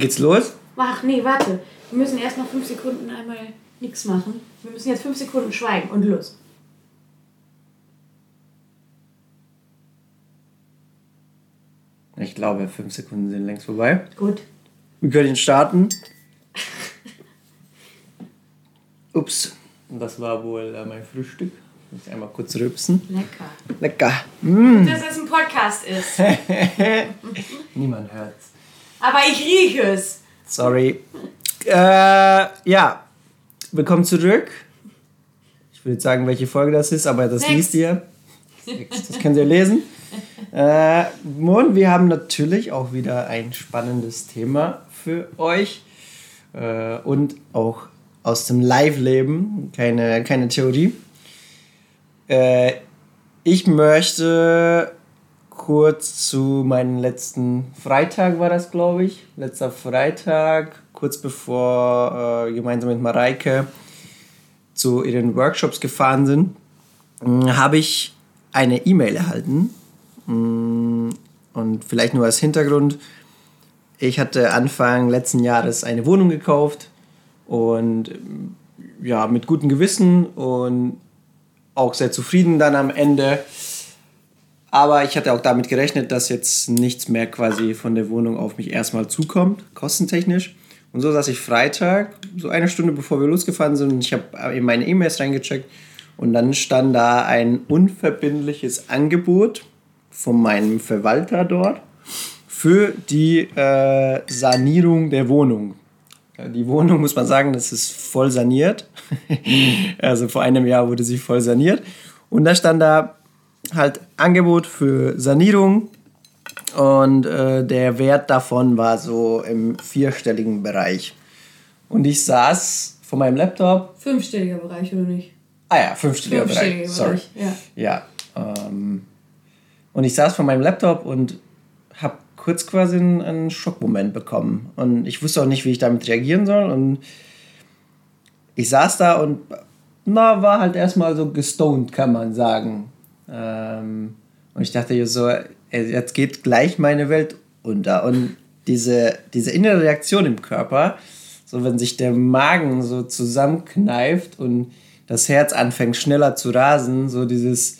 Geht's los? Ach nee, warte. Wir müssen erst noch fünf Sekunden einmal nichts machen. Wir müssen jetzt fünf Sekunden schweigen und los. Ich glaube, fünf Sekunden sind längst vorbei. Gut. Wir können starten. Ups, das war wohl äh, mein Frühstück. Muss ich einmal kurz rübsen. Lecker. Lecker. Mm. Dass es ein Podcast ist. Niemand hört's. Aber ich rieche es. Sorry. Äh, ja, willkommen zurück. Ich will jetzt sagen, welche Folge das ist, aber das Sechs. liest ihr. Das könnt ihr lesen. Äh, und wir haben natürlich auch wieder ein spannendes Thema für euch. Äh, und auch aus dem Live-Leben, keine, keine Theorie. Äh, ich möchte kurz zu meinem letzten Freitag war das, glaube ich. Letzter Freitag, kurz bevor äh, gemeinsam mit Mareike zu ihren Workshops gefahren sind, mh, habe ich eine E-Mail erhalten. Mh, Und vielleicht nur als Hintergrund. Ich hatte Anfang letzten Jahres eine Wohnung gekauft und ja, mit gutem Gewissen und auch sehr zufrieden dann am Ende. Aber ich hatte auch damit gerechnet, dass jetzt nichts mehr quasi von der Wohnung auf mich erstmal zukommt, kostentechnisch. Und so saß ich Freitag, so eine Stunde bevor wir losgefahren sind, und ich habe in meine E-Mails reingecheckt und dann stand da ein unverbindliches Angebot von meinem Verwalter dort für die äh, Sanierung der Wohnung. Die Wohnung, muss man sagen, das ist voll saniert. also vor einem Jahr wurde sie voll saniert. Und da stand da halt Angebot für Sanierung. Und äh, der Wert davon war so im vierstelligen Bereich. Und ich saß vor meinem Laptop. Fünfstelliger Bereich, oder nicht? Ah ja, fünfstelliger Fünfstelliger Bereich. Sorry. Bereich, ja. Ja. Ähm, und ich saß vor meinem Laptop und habe kurz quasi einen, einen Schockmoment bekommen. Und ich wusste auch nicht, wie ich damit reagieren soll. Und ich saß da und na, war halt erstmal so gestoned, kann man sagen. Ähm, und ich dachte so, ey, jetzt geht gleich meine Welt unter. Und diese, diese innere Reaktion im Körper, so wenn sich der Magen so zusammenkneift und das Herz anfängt schneller zu rasen, so dieses,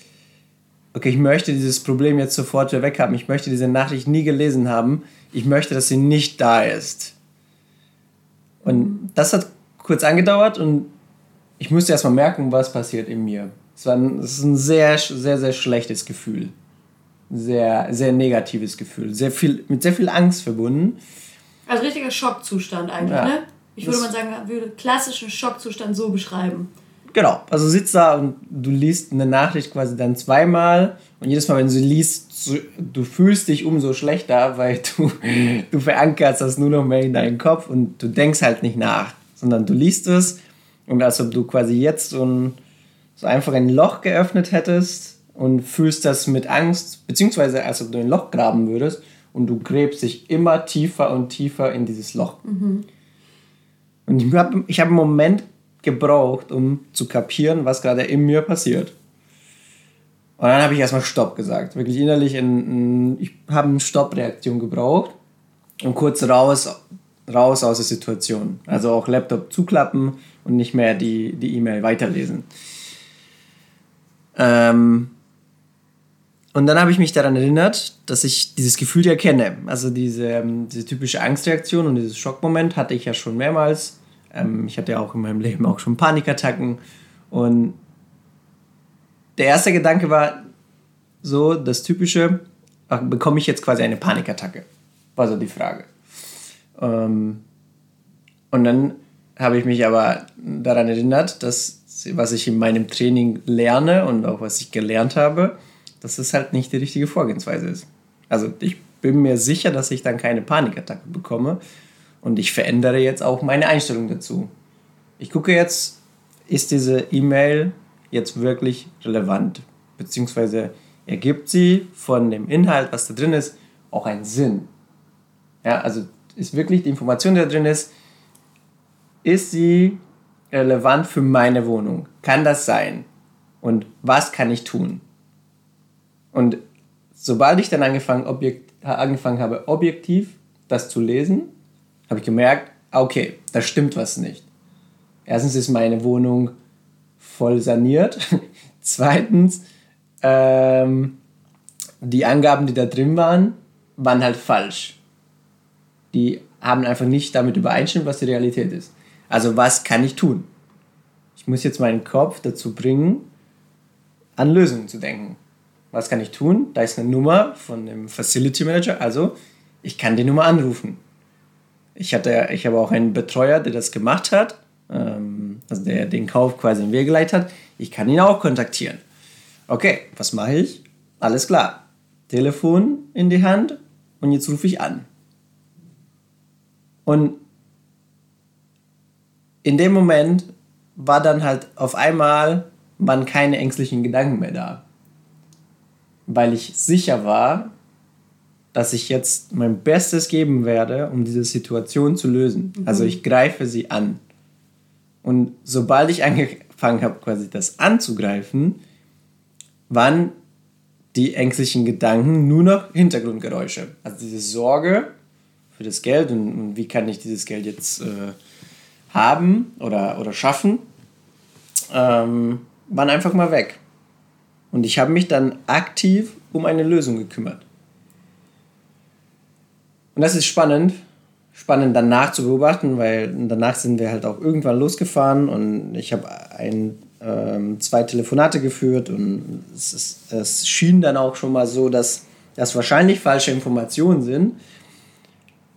okay, ich möchte dieses Problem jetzt sofort wieder weg haben, ich möchte diese Nachricht nie gelesen haben, ich möchte, dass sie nicht da ist. Und das hat kurz angedauert und ich musste erstmal merken, was passiert in mir. Es war ein, es ist ein sehr, sehr, sehr schlechtes Gefühl. Sehr, sehr negatives Gefühl. Sehr viel, mit sehr viel Angst verbunden. Also richtiger Schockzustand eigentlich, Ja. ne? Ich würde Das- mal sagen, würde klassischen Schockzustand so beschreiben. Genau, also sitzt da und du liest eine Nachricht quasi dann zweimal und jedes Mal, wenn du sie liest, du fühlst dich umso schlechter, weil du, du verankerst das nur noch mehr in deinen Kopf und du denkst halt nicht nach, sondern du liest es und als ob du quasi jetzt so, ein, so einfach ein Loch geöffnet hättest und fühlst das mit Angst, beziehungsweise als ob du ein Loch graben würdest und du gräbst dich immer tiefer und tiefer in dieses Loch. Und ich habe ich hab einen Moment gebraucht, um zu kapieren, was gerade in mir passiert. Und dann habe ich erstmal Stopp gesagt. Wirklich innerlich, in, in, ich habe eine Stoppreaktion gebraucht und kurz raus, raus aus der Situation. Also auch Laptop zuklappen und nicht mehr die E-Mail weiterlesen. Ähm, und dann habe ich mich daran erinnert, dass ich dieses Gefühl ja kenne. Also diese, ähm, diese typische Angstreaktion und dieses Schockmoment hatte ich ja schon mehrmals. Ähm, ich hatte ja auch in meinem Leben auch schon Panikattacken. Und der erste Gedanke war so das typische, bekomme ich jetzt quasi eine Panikattacke? War so die Frage. Ähm, und dann habe ich mich aber daran erinnert, dass was ich in meinem Training lerne und auch was ich gelernt habe, dass es halt nicht die richtige Vorgehensweise ist. Also ich bin mir sicher, dass ich dann keine Panikattacke bekomme und ich verändere jetzt auch meine Einstellung dazu. Ich gucke jetzt, ist diese E-Mail jetzt wirklich relevant? Beziehungsweise ergibt sie von dem Inhalt, was da drin ist, auch einen Sinn? Ja, also ist wirklich die Information, die da drin ist, ist sie relevant für meine Wohnung? Kann das sein? Und was kann ich tun? Und sobald ich dann angefangen, objekt, angefangen habe, objektiv das zu lesen, habe ich gemerkt, okay, da stimmt was nicht. Erstens ist meine Wohnung voll saniert. Zweitens, ähm, die Angaben, die da drin waren, waren halt falsch. Die haben einfach nicht damit übereinstimmt, was die Realität ist. Also was kann ich tun? Ich muss jetzt meinen Kopf dazu bringen, an Lösungen zu denken. Was kann ich tun? Da ist eine Nummer von dem Facility Manager, also ich kann die Nummer anrufen. Ich, hatte, ich habe auch einen Betreuer, der das gemacht hat, ähm, also der den Kauf quasi in Wege geleitet hat. Ich kann ihn auch kontaktieren. Okay, was mache ich? Alles klar. Telefon in die Hand und jetzt rufe ich an. Und in dem Moment war dann halt auf einmal waren keine ängstlichen Gedanken mehr da. Weil ich sicher war, dass ich jetzt mein Bestes geben werde, um diese Situation zu lösen. Mhm. Also ich greife sie an. Und sobald ich angefangen habe, quasi das anzugreifen, waren die ängstlichen Gedanken nur noch Hintergrundgeräusche. Also diese Sorge für das Geld und, und wie kann ich dieses Geld jetzt äh, haben oder, oder schaffen, ähm, waren einfach mal weg. Und ich habe mich dann aktiv um eine Lösung gekümmert. Und das ist spannend, spannend danach zu beobachten, weil danach sind wir halt auch irgendwann losgefahren und ich habe ein ähm, zwei Telefonate geführt und es, ist, es schien dann auch schon mal so, dass das wahrscheinlich falsche Informationen sind.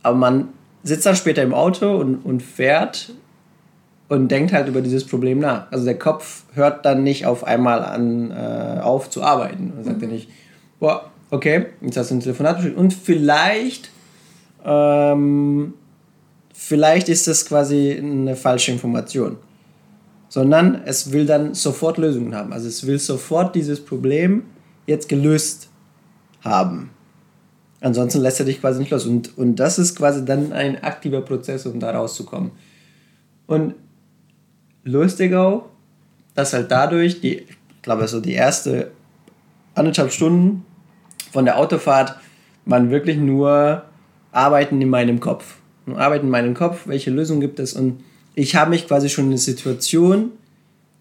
Aber man sitzt dann später im Auto und, und fährt und denkt halt über dieses Problem nach. Also der Kopf hört dann nicht auf einmal an, äh, auf zu arbeiten und sagt mhm. dann nicht, boah, okay, jetzt hast du ein Telefonat beschrieben und vielleicht, ähm, vielleicht ist das quasi eine falsche Information sondern es will dann sofort Lösungen haben. Also es will sofort dieses Problem jetzt gelöst haben. Ansonsten lässt er dich quasi nicht los. Und, und das ist quasi dann ein aktiver Prozess, um da rauszukommen. Und lustig auch, dass halt dadurch, die, ich glaube, so die erste anderthalb Stunden von der Autofahrt waren wirklich nur Arbeiten in meinem Kopf. Nur Arbeiten in meinem Kopf, welche Lösung gibt es und ich habe mich quasi schon in eine Situation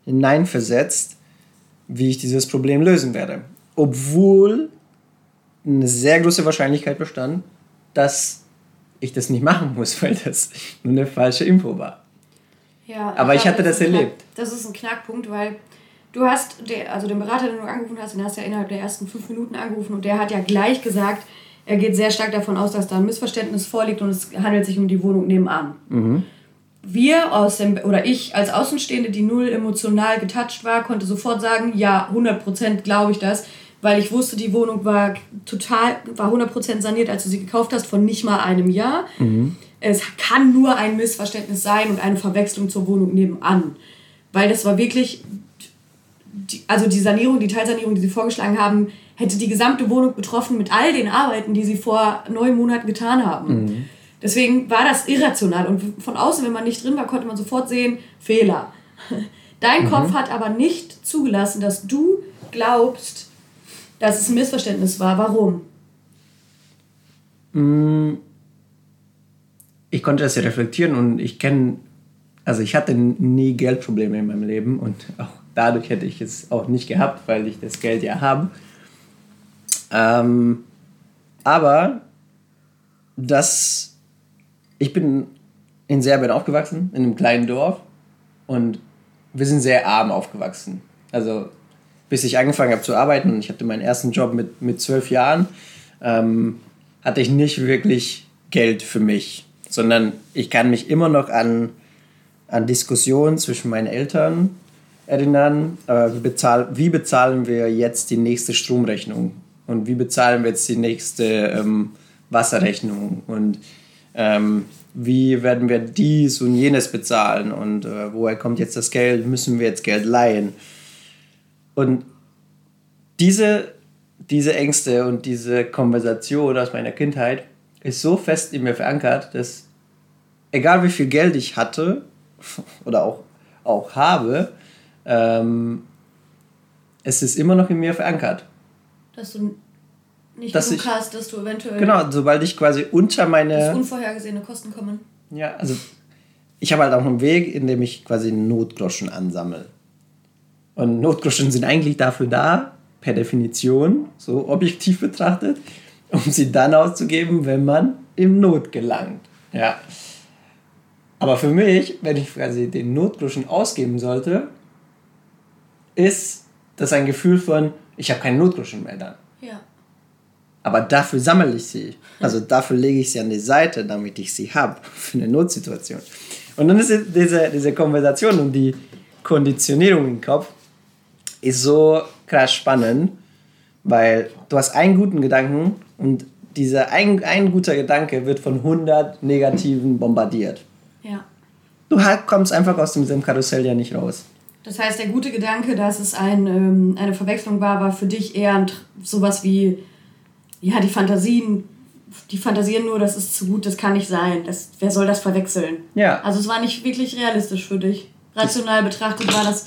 hineinversetzt, wie ich dieses Problem lösen werde. Obwohl eine sehr große Wahrscheinlichkeit bestand, dass ich das nicht machen muss, weil das nur eine falsche Info war. Ja, aber ich hatte das, das erlebt. das ist ein Knackpunkt, weil du hast, also den Berater, den du angerufen hast, den hast du ja innerhalb der ersten fünf Minuten angerufen und der hat ja gleich gesagt, er geht sehr stark davon aus, dass da ein Missverständnis vorliegt und es handelt sich um die Wohnung nebenan. Mhm wir aus dem, oder ich als Außenstehende, die null emotional getoucht war, konnte sofort sagen, ja, 100% glaube ich das, weil ich wusste, die Wohnung war total, war 100% saniert, als du sie gekauft hast, von nicht mal einem Jahr. Mhm. Es kann nur ein Missverständnis sein und eine Verwechslung zur Wohnung nebenan. Weil das war wirklich, die, also die Sanierung, die Teilsanierung, die sie vorgeschlagen haben, hätte die gesamte Wohnung betroffen mit all den Arbeiten, die sie vor neun Monaten getan haben. Mhm. Deswegen war das irrational und von außen, wenn man nicht drin war, konnte man sofort sehen, Fehler. Dein mhm. Kopf hat aber nicht zugelassen, dass du glaubst, dass es ein Missverständnis war. Warum? Mm. Ich konnte das ja reflektieren und ich kenne, also ich hatte nie Geldprobleme in meinem Leben und auch dadurch hätte ich es auch nicht gehabt, weil ich das Geld ja habe. Ähm, aber das ich bin in Serbien aufgewachsen, in einem kleinen Dorf und wir sind sehr arm aufgewachsen. Also bis ich angefangen habe zu arbeiten, ich hatte meinen ersten Job mit, mit zwölf Jahren, ähm, hatte ich nicht wirklich Geld für mich, sondern ich kann mich immer noch an, an Diskussionen zwischen meinen Eltern erinnern, äh, wie, bezahl, wie bezahlen wir jetzt die nächste Stromrechnung? Und wie bezahlen wir jetzt die nächste ähm, Wasserrechnung? Und ähm, wie werden wir dies und jenes bezahlen? Und äh, woher kommt jetzt das Geld, müssen wir jetzt Geld leihen. Und diese, diese Ängste und diese Konversation aus meiner Kindheit ist so fest in mir verankert, dass egal wie viel Geld ich hatte oder auch, auch habe, ähm, es ist immer noch in mir verankert. Dass du nicht dass genug ich, hast, dass du eventuell. Genau, sobald ich quasi unter meine. Dass unvorhergesehene Kosten kommen. Ja, also ich habe halt auch einen Weg, in dem ich quasi Notgroschen ansammle. Und Notgroschen sind eigentlich dafür da, per Definition, so objektiv betrachtet, um sie dann auszugeben, wenn man in Not gelangt. Ja. Aber für mich, wenn ich quasi den Notgroschen ausgeben sollte, ist das ein Gefühl von, ich habe keinen Notgroschen mehr dann. Ja. Aber dafür sammle ich sie. Also dafür lege ich sie an die Seite, damit ich sie habe für eine Notsituation. Und dann ist diese, diese Konversation und die Konditionierung im Kopf ist so krass spannend, weil du hast einen guten Gedanken und dieser ein, ein guter Gedanke wird von 100 negativen bombardiert. Ja. Du kommst einfach aus diesem Karussell ja nicht raus. Das heißt, der gute Gedanke, dass es ein, ähm, eine Verwechslung war, war für dich eher sowas wie, ja, die Fantasien, die fantasieren nur, das ist zu gut, das kann nicht sein. Das, wer soll das verwechseln? Ja. Also es war nicht wirklich realistisch für dich. Rational betrachtet war das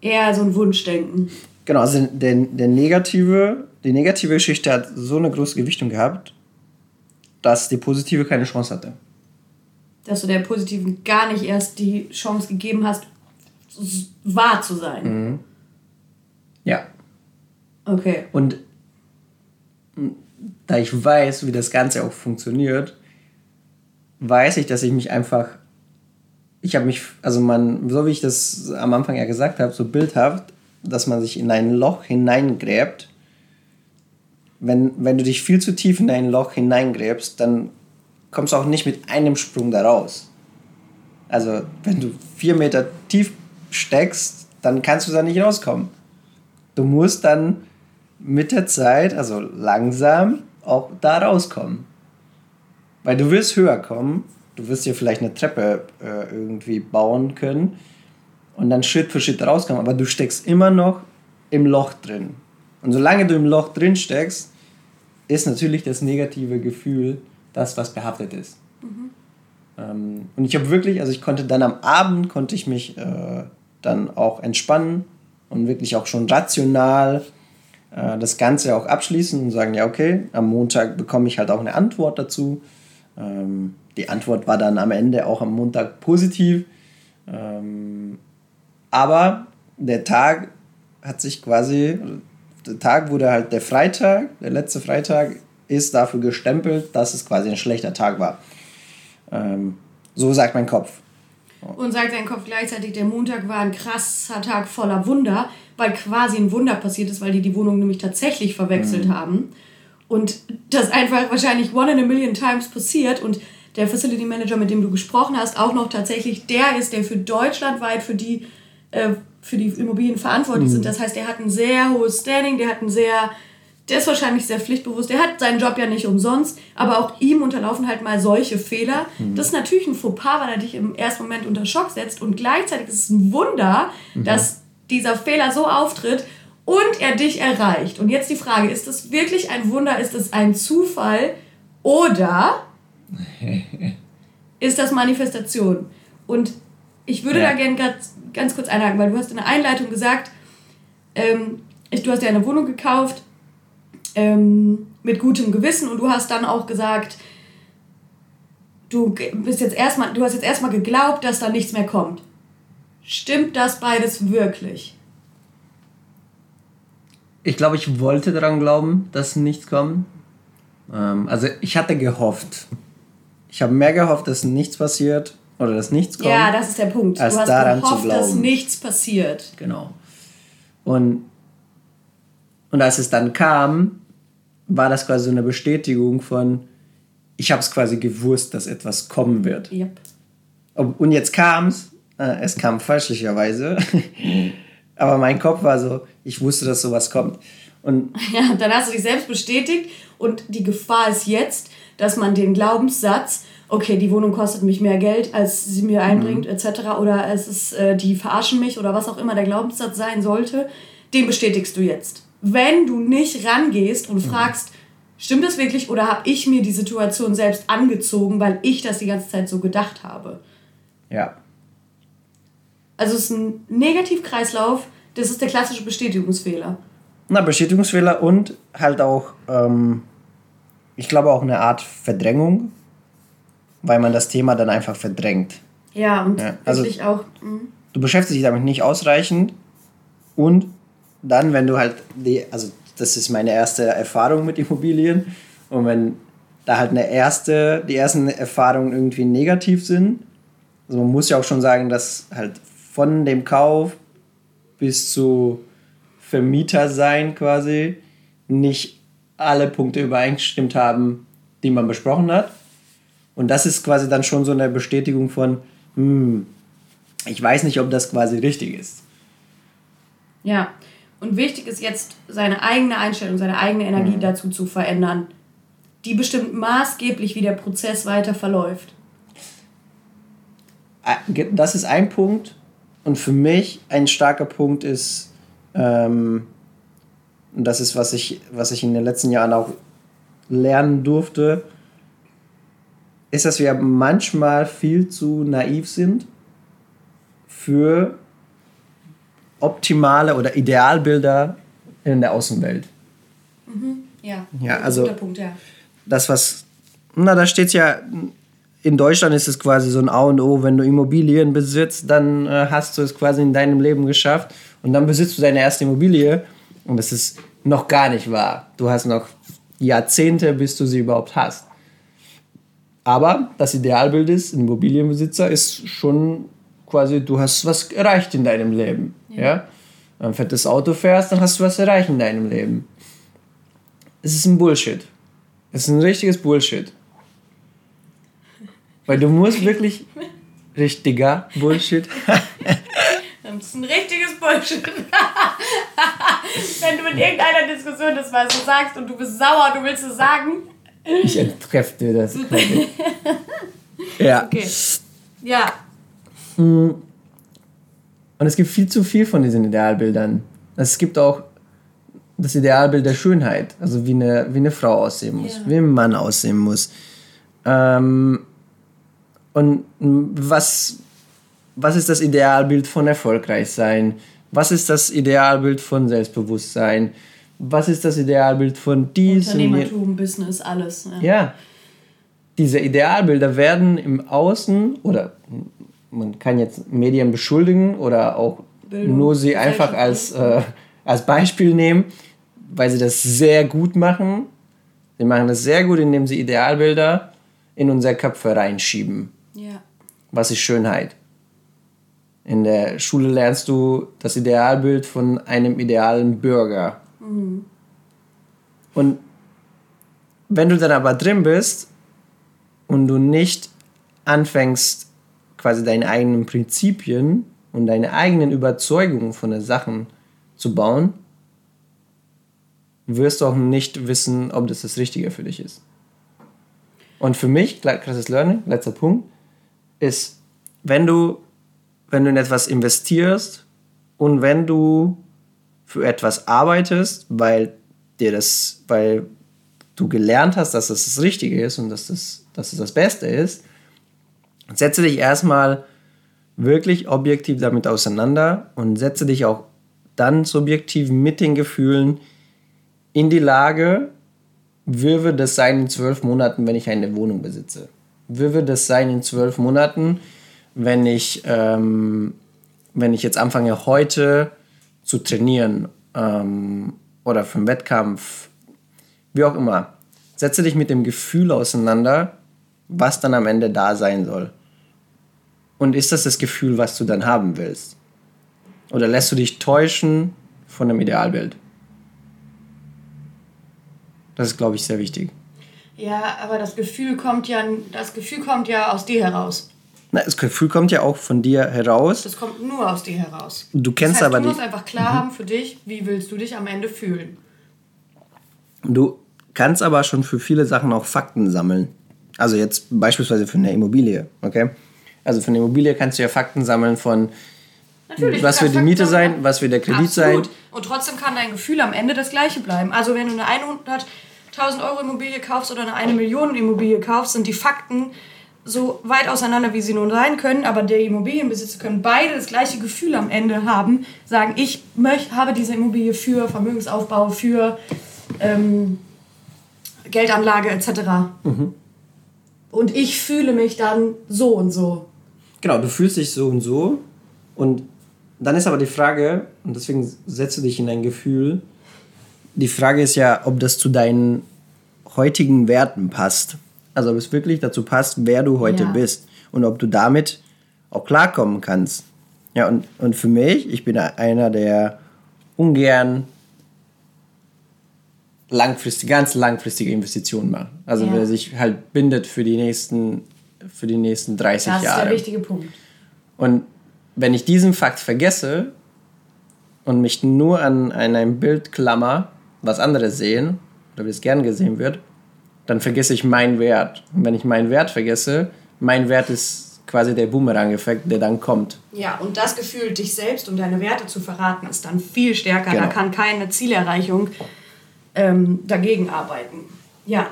eher so ein Wunschdenken. Genau, also der, der negative, die negative Geschichte hat so eine große Gewichtung gehabt, dass die positive keine Chance hatte. Dass du der positiven gar nicht erst die Chance gegeben hast, wahr zu sein. Mhm. Ja. Okay. Und da ich weiß, wie das Ganze auch funktioniert, weiß ich, dass ich mich einfach. Ich habe mich, also man, so wie ich das am Anfang ja gesagt habe, so bildhaft, dass man sich in ein Loch hineingräbt. Wenn, wenn du dich viel zu tief in ein Loch hineingräbst, dann kommst du auch nicht mit einem Sprung da raus. Also, wenn du vier Meter tief steckst, dann kannst du da nicht rauskommen. Du musst dann mit der Zeit, also langsam, auch da rauskommen. Weil du willst höher kommen, du wirst dir vielleicht eine Treppe äh, irgendwie bauen können und dann Schritt für Schritt rauskommen, aber du steckst immer noch im Loch drin. Und solange du im Loch drin steckst, ist natürlich das negative Gefühl das, was behaftet ist. Mhm. Ähm, und ich habe wirklich, also ich konnte dann am Abend, konnte ich mich äh, dann auch entspannen und wirklich auch schon rational äh, das Ganze auch abschließen und sagen, ja, okay, am Montag bekomme ich halt auch eine Antwort dazu. Ähm, die Antwort war dann am Ende auch am Montag positiv. Ähm, aber der Tag hat sich quasi, der Tag wurde halt der Freitag, der letzte Freitag ist dafür gestempelt, dass es quasi ein schlechter Tag war. Ähm, so sagt mein Kopf. Und sagt dein Kopf gleichzeitig, der Montag war ein krasser Tag voller Wunder, weil quasi ein Wunder passiert ist, weil die die Wohnung nämlich tatsächlich verwechselt mhm. haben. Und das einfach wahrscheinlich one in a million times passiert und der Facility Manager, mit dem du gesprochen hast, auch noch tatsächlich der ist, der für deutschlandweit für die, äh, für die Immobilien verantwortlich mhm. sind. Das heißt, der hat ein sehr hohes Standing, der hat ein sehr der ist wahrscheinlich sehr pflichtbewusst. Der hat seinen Job ja nicht umsonst, aber auch ihm unterlaufen halt mal solche Fehler. Mhm. Das ist natürlich ein Fauxpas, weil er dich im ersten Moment unter Schock setzt und gleichzeitig ist es ein Wunder, mhm. dass dieser Fehler so auftritt und er dich erreicht. Und jetzt die Frage, ist das wirklich ein Wunder, ist es ein Zufall oder ist das Manifestation? Und ich würde ja. da gerne ganz, kurz einhaken, weil du hast in der Einleitung gesagt, ähm, du hast ja eine Wohnung gekauft ähm, mit gutem Gewissen und du hast dann auch gesagt, du bist jetzt erstmal, du hast jetzt erstmal geglaubt, dass da nichts mehr kommt. Stimmt das beides wirklich? Ich glaube, ich wollte daran glauben, dass nichts kommt. Ähm, also ich hatte gehofft. Ich habe mehr gehofft, dass nichts passiert oder dass nichts kommt. Ja, das ist der Punkt. Als du hast daran gehofft, zu glauben. dass nichts passiert. Genau. Und, und als es dann kam, war das quasi so eine Bestätigung von, ich habe es quasi gewusst, dass etwas kommen wird. Yep. Und jetzt kam es, äh, es kam fälschlicherweise, aber mein Kopf war so, ich wusste, dass sowas kommt. Und ja, dann hast du dich selbst bestätigt und die Gefahr ist jetzt, dass man den Glaubenssatz, okay, die Wohnung kostet mich mehr Geld, als sie mir einbringt, mhm. etc. oder es ist, äh, die verarschen mich oder was auch immer der Glaubenssatz sein sollte, den bestätigst du jetzt wenn du nicht rangehst und mhm. fragst, stimmt das wirklich oder habe ich mir die Situation selbst angezogen, weil ich das die ganze Zeit so gedacht habe? Ja. Also es ist ein Negativkreislauf, das ist der klassische Bestätigungsfehler. Na, Bestätigungsfehler und halt auch, ähm, ich glaube auch eine Art Verdrängung. Weil man das Thema dann einfach verdrängt. Ja, und ja, also wirklich auch. Mh. Du beschäftigst dich damit nicht ausreichend und dann, wenn du halt die, also das ist meine erste Erfahrung mit Immobilien und wenn da halt eine erste, die ersten Erfahrungen irgendwie negativ sind, also man muss ja auch schon sagen, dass halt von dem Kauf bis zu Vermieter sein quasi nicht alle Punkte übereingestimmt haben, die man besprochen hat. Und das ist quasi dann schon so eine Bestätigung von, hm, ich weiß nicht, ob das quasi richtig ist. Ja, und wichtig ist jetzt, seine eigene Einstellung, seine eigene Energie mhm. dazu zu verändern. Die bestimmt maßgeblich, wie der Prozess weiter verläuft. Das ist ein Punkt. Und für mich ein starker Punkt ist, ähm, und das ist, was ich, was ich in den letzten Jahren auch lernen durfte, ist, dass wir manchmal viel zu naiv sind für optimale oder Idealbilder in der Außenwelt. Mhm. Ja, ja also Punkt, ja. das, was, na, da steht ja, in Deutschland ist es quasi so ein A und O, wenn du Immobilien besitzt, dann äh, hast du es quasi in deinem Leben geschafft und dann besitzt du deine erste Immobilie und das ist noch gar nicht wahr. Du hast noch Jahrzehnte, bis du sie überhaupt hast. Aber das Idealbild ist, ein Immobilienbesitzer ist schon quasi, du hast was erreicht in deinem Leben. Ja. ja? Ein fettes Auto fährst, dann hast du was erreicht in deinem Leben. Es ist ein Bullshit. Es ist ein richtiges Bullshit. Weil du musst wirklich richtiger Bullshit. das ist ein richtiges Bullshit. Wenn du in irgendeiner Diskussion das mal so sagst und du bist sauer, du willst es sagen. Ich entkräfte dir das. ja. Okay. Ja, Mm. Und es gibt viel zu viel von diesen Idealbildern. Es gibt auch das Idealbild der Schönheit, also wie eine, wie eine Frau aussehen muss, ja. wie ein Mann aussehen muss. Ähm, und was, was ist das Idealbild von erfolgreich sein? Was ist das Idealbild von Selbstbewusstsein? Was ist das Idealbild von diesem? Unternehmertum, Business, alles. Ja. ja. Diese Idealbilder werden im Außen oder man kann jetzt Medien beschuldigen oder auch Bildung, nur sie einfach als, äh, als Beispiel nehmen, weil sie das sehr gut machen. Sie machen das sehr gut, indem sie Idealbilder in unsere Köpfe reinschieben. Ja. Was ist Schönheit? In der Schule lernst du das Idealbild von einem idealen Bürger. Mhm. Und wenn du dann aber drin bist und du nicht anfängst, quasi deine eigenen Prinzipien und deine eigenen Überzeugungen von den Sachen zu bauen, wirst du auch nicht wissen, ob das das Richtige für dich ist. Und für mich, krasses Learning, letzter Punkt, ist, wenn du, wenn du in etwas investierst und wenn du für etwas arbeitest, weil dir das, weil du gelernt hast, dass das das Richtige ist und dass das, dass das das Beste ist, setze dich erstmal wirklich objektiv damit auseinander und setze dich auch dann subjektiv mit den Gefühlen in die Lage, wie wird das sein in zwölf Monaten, wenn ich eine Wohnung besitze? Wie wird das sein in zwölf Monaten, wenn ich, ähm, wenn ich jetzt anfange, heute zu trainieren ähm, oder für einen Wettkampf, wie auch immer? Setze dich mit dem Gefühl auseinander, was dann am Ende da sein soll. Und ist das das Gefühl, was du dann haben willst? Oder lässt du dich täuschen von einem Idealbild? Das ist, glaube ich, sehr wichtig. Ja, aber das Gefühl kommt ja, das Gefühl kommt ja aus dir heraus. Na, das Gefühl kommt ja auch von dir heraus. Das kommt nur aus dir heraus. Du kennst das heißt, aber du musst einfach klar mhm. haben für dich, wie willst du dich am Ende fühlen. Du kannst aber schon für viele Sachen auch Fakten sammeln. Also jetzt beispielsweise für eine Immobilie, okay? Also für eine Immobilie kannst du ja Fakten sammeln von Natürlich, was wird die Miete sein, was wird der Kredit Absolut. sein. Und trotzdem kann dein Gefühl am Ende das gleiche bleiben. Also wenn du eine 100.000 Euro Immobilie kaufst oder eine 1 Million Immobilie kaufst, sind die Fakten so weit auseinander, wie sie nun sein können, aber der Immobilienbesitzer können beide das gleiche Gefühl am Ende haben, sagen, ich möcht, habe diese Immobilie für Vermögensaufbau, für ähm, Geldanlage etc. Mhm. Und ich fühle mich dann so und so. Genau, du fühlst dich so und so. Und dann ist aber die Frage, und deswegen setzt du dich in dein Gefühl, die Frage ist ja, ob das zu deinen heutigen Werten passt. Also ob es wirklich dazu passt, wer du heute ja. bist. Und ob du damit auch klarkommen kannst. Ja, und, und für mich, ich bin einer, der ungern langfristige, ganz langfristige Investitionen macht. Also ja. der sich halt bindet für die nächsten, für die nächsten 30 Jahre. Das ist der wichtige Punkt. Und wenn ich diesen Fakt vergesse und mich nur an, an ein Bild klammer, was andere sehen, oder wie es gern gesehen wird, dann vergesse ich meinen Wert. Und wenn ich meinen Wert vergesse, mein Wert ist quasi der Boomerang-Effekt, der dann kommt. Ja, und das Gefühl, dich selbst und deine Werte zu verraten, ist dann viel stärker. Genau. Da kann keine Zielerreichung ähm, dagegen arbeiten. Ja.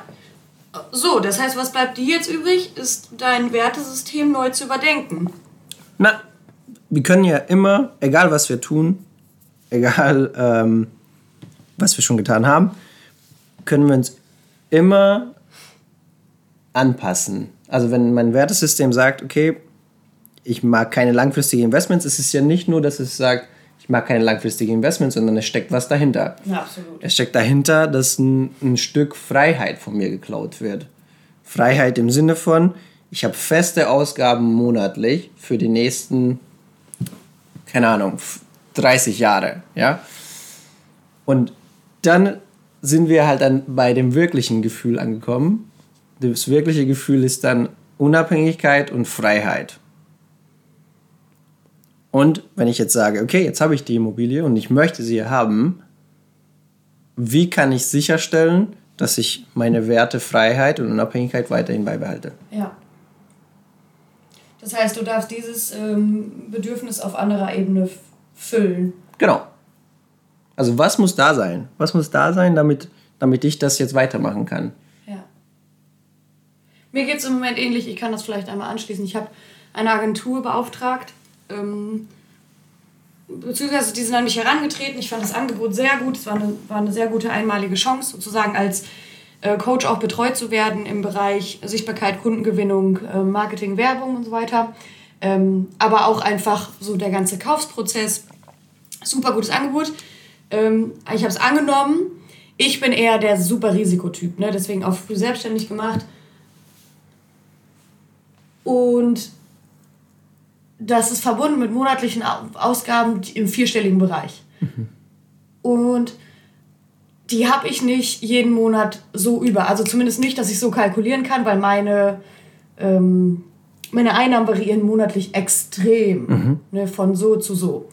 So, das heißt, was bleibt dir jetzt übrig, ist dein Wertesystem neu zu überdenken. Na, wir können ja immer, egal was wir tun, egal ähm, was wir schon getan haben, können wir uns immer anpassen. Also wenn mein Wertesystem sagt, okay, ich mag keine langfristigen Investments, ist es ja nicht nur, dass es sagt, ich mag keine langfristigen Investments, sondern es steckt was dahinter. Ja, absolut. Es steckt dahinter, dass ein, ein Stück Freiheit von mir geklaut wird. Freiheit im Sinne von, ich habe feste Ausgaben monatlich für die nächsten, keine Ahnung, 30 Jahre, ja. Und dann sind wir halt dann bei dem wirklichen Gefühl angekommen, das wirkliche Gefühl ist dann Unabhängigkeit und Freiheit. Und wenn ich jetzt sage, okay, jetzt habe ich die Immobilie und ich möchte sie haben, wie kann ich sicherstellen, dass ich meine Werte Freiheit und Unabhängigkeit weiterhin beibehalte? Ja. Das heißt, du darfst dieses ähm, Bedürfnis auf anderer Ebene füllen. Genau. Also was muss da sein? Was muss da sein, damit, damit ich das jetzt weitermachen kann? Mir geht es im Moment ähnlich, ich kann das vielleicht einmal anschließen. Ich habe eine Agentur beauftragt, ähm, beziehungsweise die sind an mich herangetreten. Ich fand das Angebot sehr gut. Es war eine, war eine sehr gute einmalige Chance, sozusagen als äh, Coach auch betreut zu werden im Bereich Sichtbarkeit, Kundengewinnung, äh, Marketing, Werbung und so weiter. Ähm, aber auch einfach so der ganze Kaufsprozess. Super gutes Angebot. Ähm, ich habe es angenommen. Ich bin eher der super Risikotyp, ne? deswegen auch früh selbstständig gemacht. Und das ist verbunden mit monatlichen Ausgaben im vierstelligen Bereich. Mhm. Und die habe ich nicht jeden Monat so über. Also zumindest nicht, dass ich so kalkulieren kann, weil meine, ähm, meine Einnahmen variieren monatlich extrem. Mhm. Ne, von so zu so.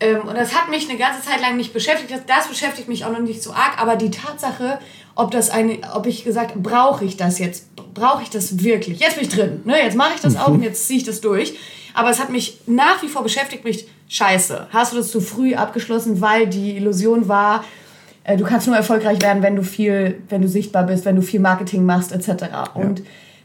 Ähm, und das hat mich eine ganze Zeit lang nicht beschäftigt. Das, das beschäftigt mich auch noch nicht so arg. Aber die Tatsache, ob das eine, ob ich gesagt, brauche ich das jetzt? Brauche ich das wirklich? Jetzt bin ich drin. Ne? Jetzt mache ich das auch und jetzt ziehe ich das durch. Aber es hat mich nach wie vor beschäftigt, mich scheiße. Hast du das zu früh abgeschlossen, weil die Illusion war, äh, du kannst nur erfolgreich werden, wenn du viel, wenn du sichtbar bist, wenn du viel Marketing machst, etc. Ja. Und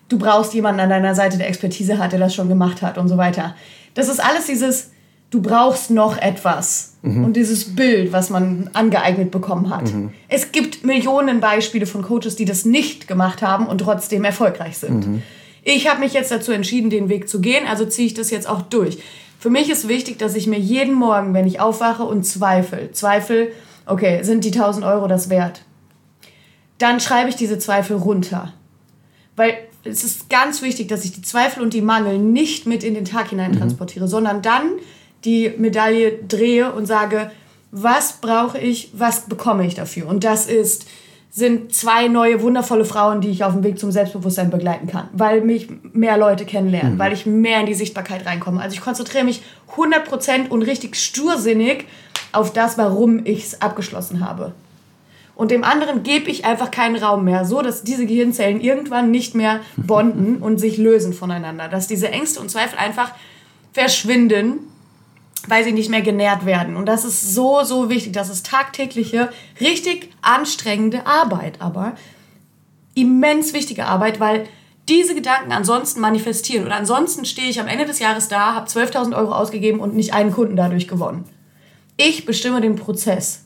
du brauchst jemanden an deiner Seite, der Expertise hat, der das schon gemacht hat und so weiter. Das ist alles dieses, du brauchst noch etwas. Mhm. Und dieses Bild, was man angeeignet bekommen hat. Mhm. Es gibt Millionen Beispiele von Coaches, die das nicht gemacht haben und trotzdem erfolgreich sind. Mhm. Ich habe mich jetzt dazu entschieden, den Weg zu gehen, also ziehe ich das jetzt auch durch. Für mich ist wichtig, dass ich mir jeden Morgen, wenn ich aufwache und zweifle, zweifle, okay, sind die 1000 Euro das wert? Dann schreibe ich diese Zweifel runter. Weil es ist ganz wichtig, dass ich die Zweifel und die Mangel nicht mit in den Tag hinein mhm. transportiere, sondern dann die Medaille drehe und sage, was brauche ich, was bekomme ich dafür? Und das ist, sind zwei neue wundervolle Frauen, die ich auf dem Weg zum Selbstbewusstsein begleiten kann, weil mich mehr Leute kennenlernen, mhm. weil ich mehr in die Sichtbarkeit reinkomme. Also ich konzentriere mich 100% und richtig stursinnig auf das, warum ich es abgeschlossen habe. Und dem anderen gebe ich einfach keinen Raum mehr, so dass diese Gehirnzellen irgendwann nicht mehr bonden und sich lösen voneinander, dass diese Ängste und Zweifel einfach verschwinden weil sie nicht mehr genährt werden. Und das ist so, so wichtig. Das ist tagtägliche, richtig anstrengende Arbeit, aber immens wichtige Arbeit, weil diese Gedanken ansonsten manifestieren. Und ansonsten stehe ich am Ende des Jahres da, habe 12.000 Euro ausgegeben und nicht einen Kunden dadurch gewonnen. Ich bestimme den Prozess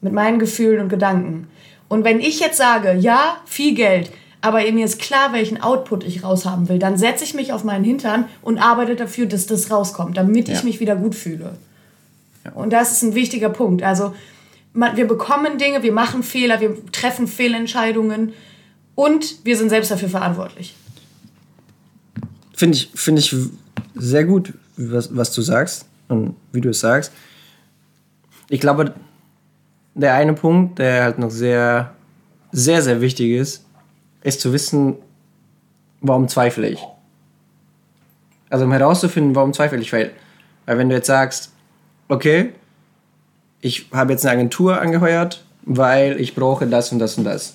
mit meinen Gefühlen und Gedanken. Und wenn ich jetzt sage, ja, viel Geld, aber mir ist klar, welchen Output ich raushaben will, dann setze ich mich auf meinen Hintern und arbeite dafür, dass das rauskommt, damit ich mich wieder gut fühle. Ja. Und das ist ein wichtiger Punkt. Also man, wir bekommen Dinge, wir machen Fehler, wir treffen Fehlentscheidungen und wir sind selbst dafür verantwortlich. Finde ich, find ich sehr gut, was, was du sagst und wie du es sagst. Ich glaube, der eine Punkt, der halt noch sehr, sehr, sehr wichtig ist, ist zu wissen, warum zweifle ich. Also um herauszufinden, warum zweifle ich. Weil, weil wenn du jetzt sagst, okay, ich habe jetzt eine Agentur angeheuert, weil ich brauche das und das und das.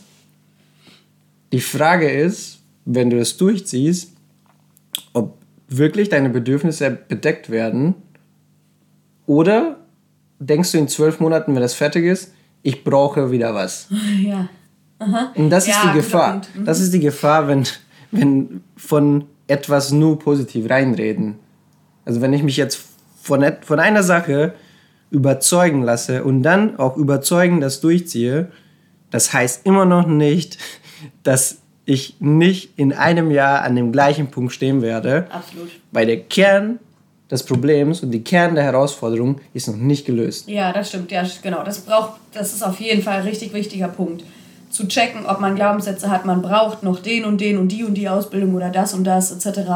Die Frage ist, wenn du das durchziehst, ob wirklich deine Bedürfnisse bedeckt werden oder denkst du in zwölf Monaten, wenn das fertig ist, ich brauche wieder was. Ja. Aha. Und das ja, ist die Gefahr. Mhm. Das ist die Gefahr, wenn, wenn von etwas nur positiv reinreden. Also wenn ich mich jetzt von, von einer Sache überzeugen lasse und dann auch überzeugen das durchziehe, das heißt immer noch nicht, dass ich nicht in einem Jahr an dem gleichen Punkt stehen werde. Absolut. Weil der Kern des Problems und die Kern der Herausforderung ist noch nicht gelöst. Ja, das stimmt. Ja, genau. Das braucht, das ist auf jeden Fall ein richtig wichtiger Punkt. Zu checken, ob man Glaubenssätze hat, man braucht noch den und den und die und die Ausbildung oder das und das etc.,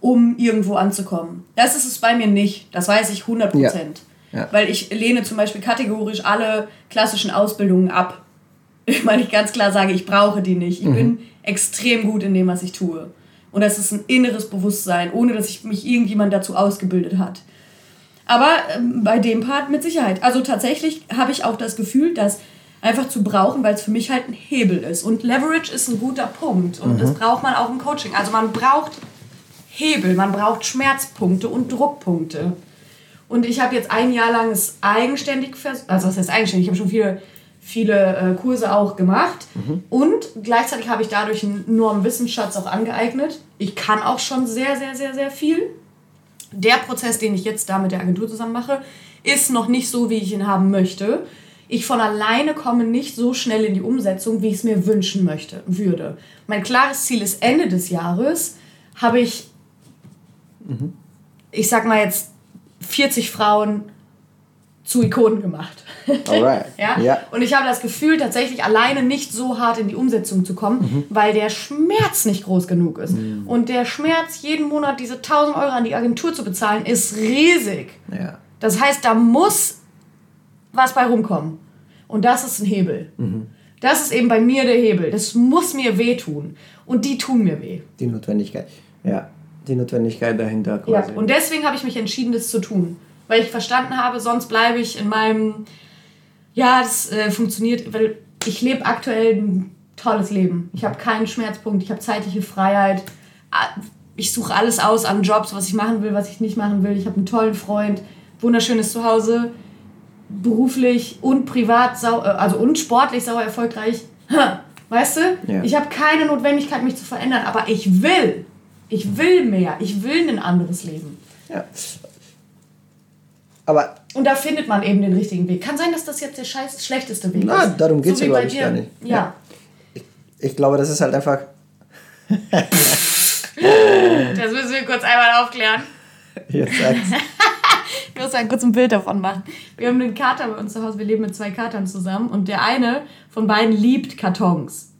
um irgendwo anzukommen. Das ist es bei mir nicht. Das weiß ich 100 Prozent. Ja. Ja. Weil ich lehne zum Beispiel kategorisch alle klassischen Ausbildungen ab. Weil ich ganz klar sage, ich brauche die nicht. Ich mhm. bin extrem gut in dem, was ich tue. Und das ist ein inneres Bewusstsein, ohne dass ich mich irgendjemand dazu ausgebildet hat. Aber ähm, bei dem Part mit Sicherheit. Also tatsächlich habe ich auch das Gefühl, dass einfach zu brauchen, weil es für mich halt ein Hebel ist. Und Leverage ist ein guter Punkt. Und mhm. das braucht man auch im Coaching. Also man braucht Hebel, man braucht Schmerzpunkte und Druckpunkte. Und ich habe jetzt ein Jahr lang es eigenständig, also was heißt eigenständig, ich habe schon viele viele äh, Kurse auch gemacht mhm. und gleichzeitig habe ich dadurch einen enormen Wissensschatz auch angeeignet. Ich kann auch schon sehr, sehr, sehr, sehr viel. Der Prozess, den ich jetzt da mit der Agentur zusammen mache, ist noch nicht so, wie ich ihn haben möchte. Ich von alleine komme nicht so schnell in die Umsetzung, wie ich es mir wünschen möchte, würde. Mein klares Ziel ist Ende des Jahres, habe ich, mhm. ich sag mal jetzt, 40 Frauen zu Ikonen gemacht. Alright. ja? ja? Und ich habe das Gefühl, tatsächlich alleine nicht so hart in die Umsetzung zu kommen, mhm. weil der Schmerz nicht groß genug ist. Mhm. Und der Schmerz, jeden Monat diese 1000 Euro an die Agentur zu bezahlen, ist riesig. Ja. Das heißt, da muss was bei rumkommen. Und das ist ein Hebel. Mhm. Das ist eben bei mir der Hebel. Das muss mir wehtun. Und die tun mir weh. Die Notwendigkeit. Ja, die Notwendigkeit dahinter quasi. Ja, und deswegen habe ich mich entschieden, das zu tun weil ich verstanden habe, sonst bleibe ich in meinem, ja, das äh, funktioniert, weil ich lebe aktuell ein tolles Leben. Ich habe keinen Schmerzpunkt, ich habe zeitliche Freiheit. Ah, ich suche alles aus an Jobs, was ich machen will, was ich nicht machen will. Ich habe einen tollen Freund, wunderschönes Zuhause, beruflich und privat, sau, äh, also und sportlich sauer erfolgreich. Weißt du? Ja. Ich habe keine Notwendigkeit, mich zu verändern, aber ich will. Ich will mehr. Ich will ein anderes Leben. Ja. Aber und da findet man eben den richtigen Weg. Kann sein, dass das jetzt der scheiß, schlechteste Weg na, ist. darum geht es so ja, glaube ich, gar nicht. Ja. ja. Ich, ich, glaube, das ist halt einfach. das müssen wir kurz einmal aufklären. Jetzt sag's. ich muss mal kurz ein Bild davon machen. Wir haben einen Kater bei uns zu Hause. Wir leben mit zwei Katern zusammen. Und der eine von beiden liebt Kartons.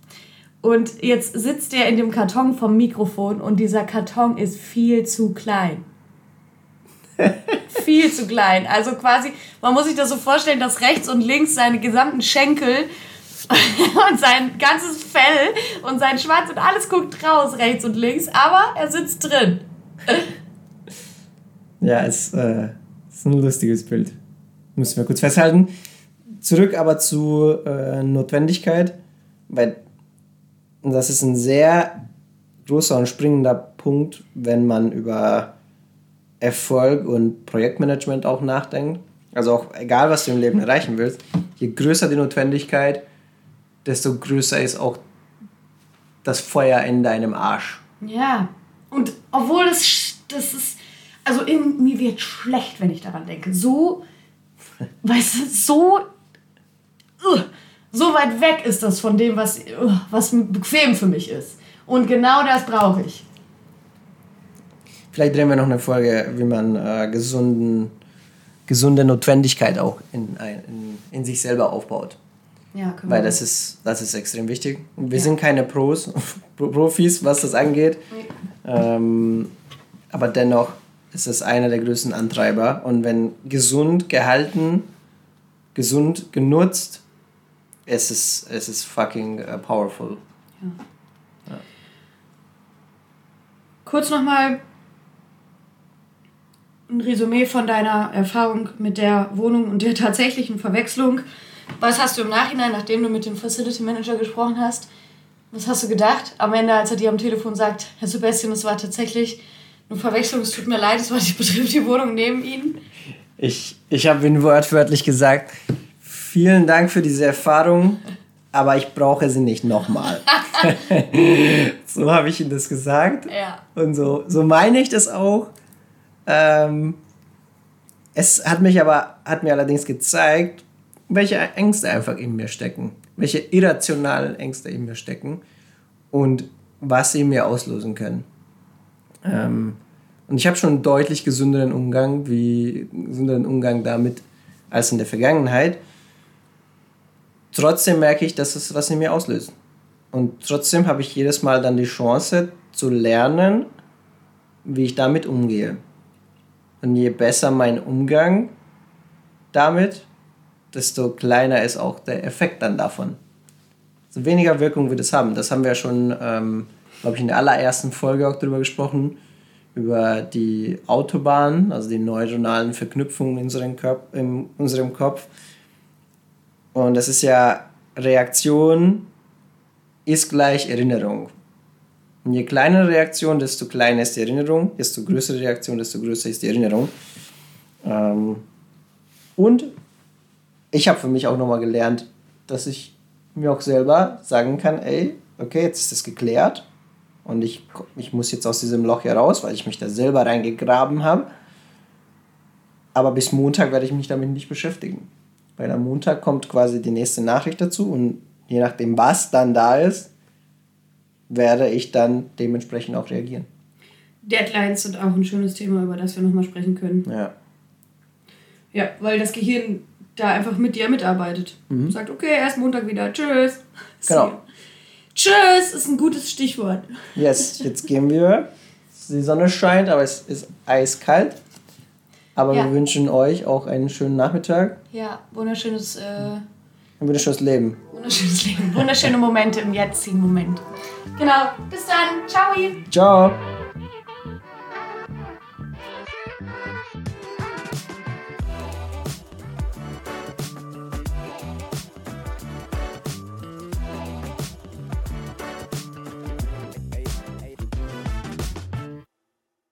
Und jetzt sitzt er in dem Karton vom Mikrofon und dieser Karton ist viel zu klein viel zu klein. Also quasi, man muss sich das so vorstellen, dass rechts und links seine gesamten Schenkel und sein ganzes Fell und sein Schwanz und alles guckt raus, rechts und links, aber er sitzt drin. Ja, es äh, ist ein lustiges Bild. Müssen wir kurz festhalten. Zurück aber zu äh, Notwendigkeit, weil das ist ein sehr großer und springender Punkt, wenn man über Erfolg und Projektmanagement auch nachdenkt. Also auch egal, was du im Leben erreichen willst, je größer die Notwendigkeit, desto größer ist auch das Feuer in deinem Arsch. Ja, und obwohl das, das ist, also in mir wird schlecht, wenn ich daran denke. So, weißt du, so, uh, So weit weg ist das von dem, was, was bequem für mich ist. Und genau das brauche ich. Vielleicht drehen wir noch eine Folge, wie man äh, gesunden, gesunde Notwendigkeit auch in, in, in sich selber aufbaut. Ja, können Weil das ist, das ist extrem wichtig. Wir ja. sind keine Pros, Profis, was das angeht. Nee. Ähm, aber dennoch ist es einer der größten Antreiber. Und wenn gesund gehalten, gesund genutzt, es ist, es ist fucking uh, powerful. Ja. Ja. Kurz nochmal ein Resümee von deiner Erfahrung mit der Wohnung und der tatsächlichen Verwechslung. Was hast du im Nachhinein, nachdem du mit dem Facility Manager gesprochen hast, was hast du gedacht? Am Ende, als er dir am Telefon sagt, Herr Sebastian, es war tatsächlich eine Verwechslung, es tut mir leid, es war die die Wohnung neben Ihnen. Ich, ich habe ihn wortwörtlich gesagt, vielen Dank für diese Erfahrung, aber ich brauche sie nicht nochmal. so habe ich ihm das gesagt. Ja. Und so, so meine ich das auch. Ähm, es hat mich aber, hat mir allerdings gezeigt, welche Ängste einfach in mir stecken, welche irrationalen Ängste in mir stecken und was sie mir auslösen können. Ähm, und ich habe schon einen deutlich gesünderen Umgang, wie gesünderen Umgang damit als in der Vergangenheit. Trotzdem merke ich, dass es was in mir auslöst. Und trotzdem habe ich jedes Mal dann die Chance zu lernen, wie ich damit umgehe. Und je besser mein Umgang damit, desto kleiner ist auch der Effekt dann davon. So weniger Wirkung wird es haben. Das haben wir schon, ähm, glaube ich, in der allerersten Folge auch darüber gesprochen, über die Autobahn, also die neuronalen Verknüpfungen in unserem, Körp in unserem Kopf. Und das ist ja Reaktion ist gleich Erinnerung. Und je kleiner Reaktion, desto kleiner ist die Erinnerung, desto größere Reaktion, desto größer ist die Erinnerung. Ähm, und ich habe für mich auch nochmal gelernt, dass ich mir auch selber sagen kann, ey, okay, jetzt ist das geklärt und ich, ich muss jetzt aus diesem Loch heraus, weil ich mich da selber reingegraben habe. Aber bis Montag werde ich mich damit nicht beschäftigen. Weil am Montag kommt quasi die nächste Nachricht dazu und je nachdem, was dann da ist, werde ich dann dementsprechend auch reagieren. Deadlines sind auch ein schönes Thema, über das wir nochmal sprechen können. Ja. Ja, weil das Gehirn da einfach mit dir mitarbeitet. Mhm. Sagt, okay, erst Montag wieder. Tschüss. Genau. Tschüss ist ein gutes Stichwort. Yes, jetzt gehen wir. Die Sonne scheint, aber es ist eiskalt. Aber ja. wir wünschen euch auch einen schönen Nachmittag. Ja, wunderschönes. Äh, ein wunderschönes Leben. Wunderschönes Leben. Wunderschöne Momente im jetzigen Moment. Genau. Bis dann. Ciao. Ciao.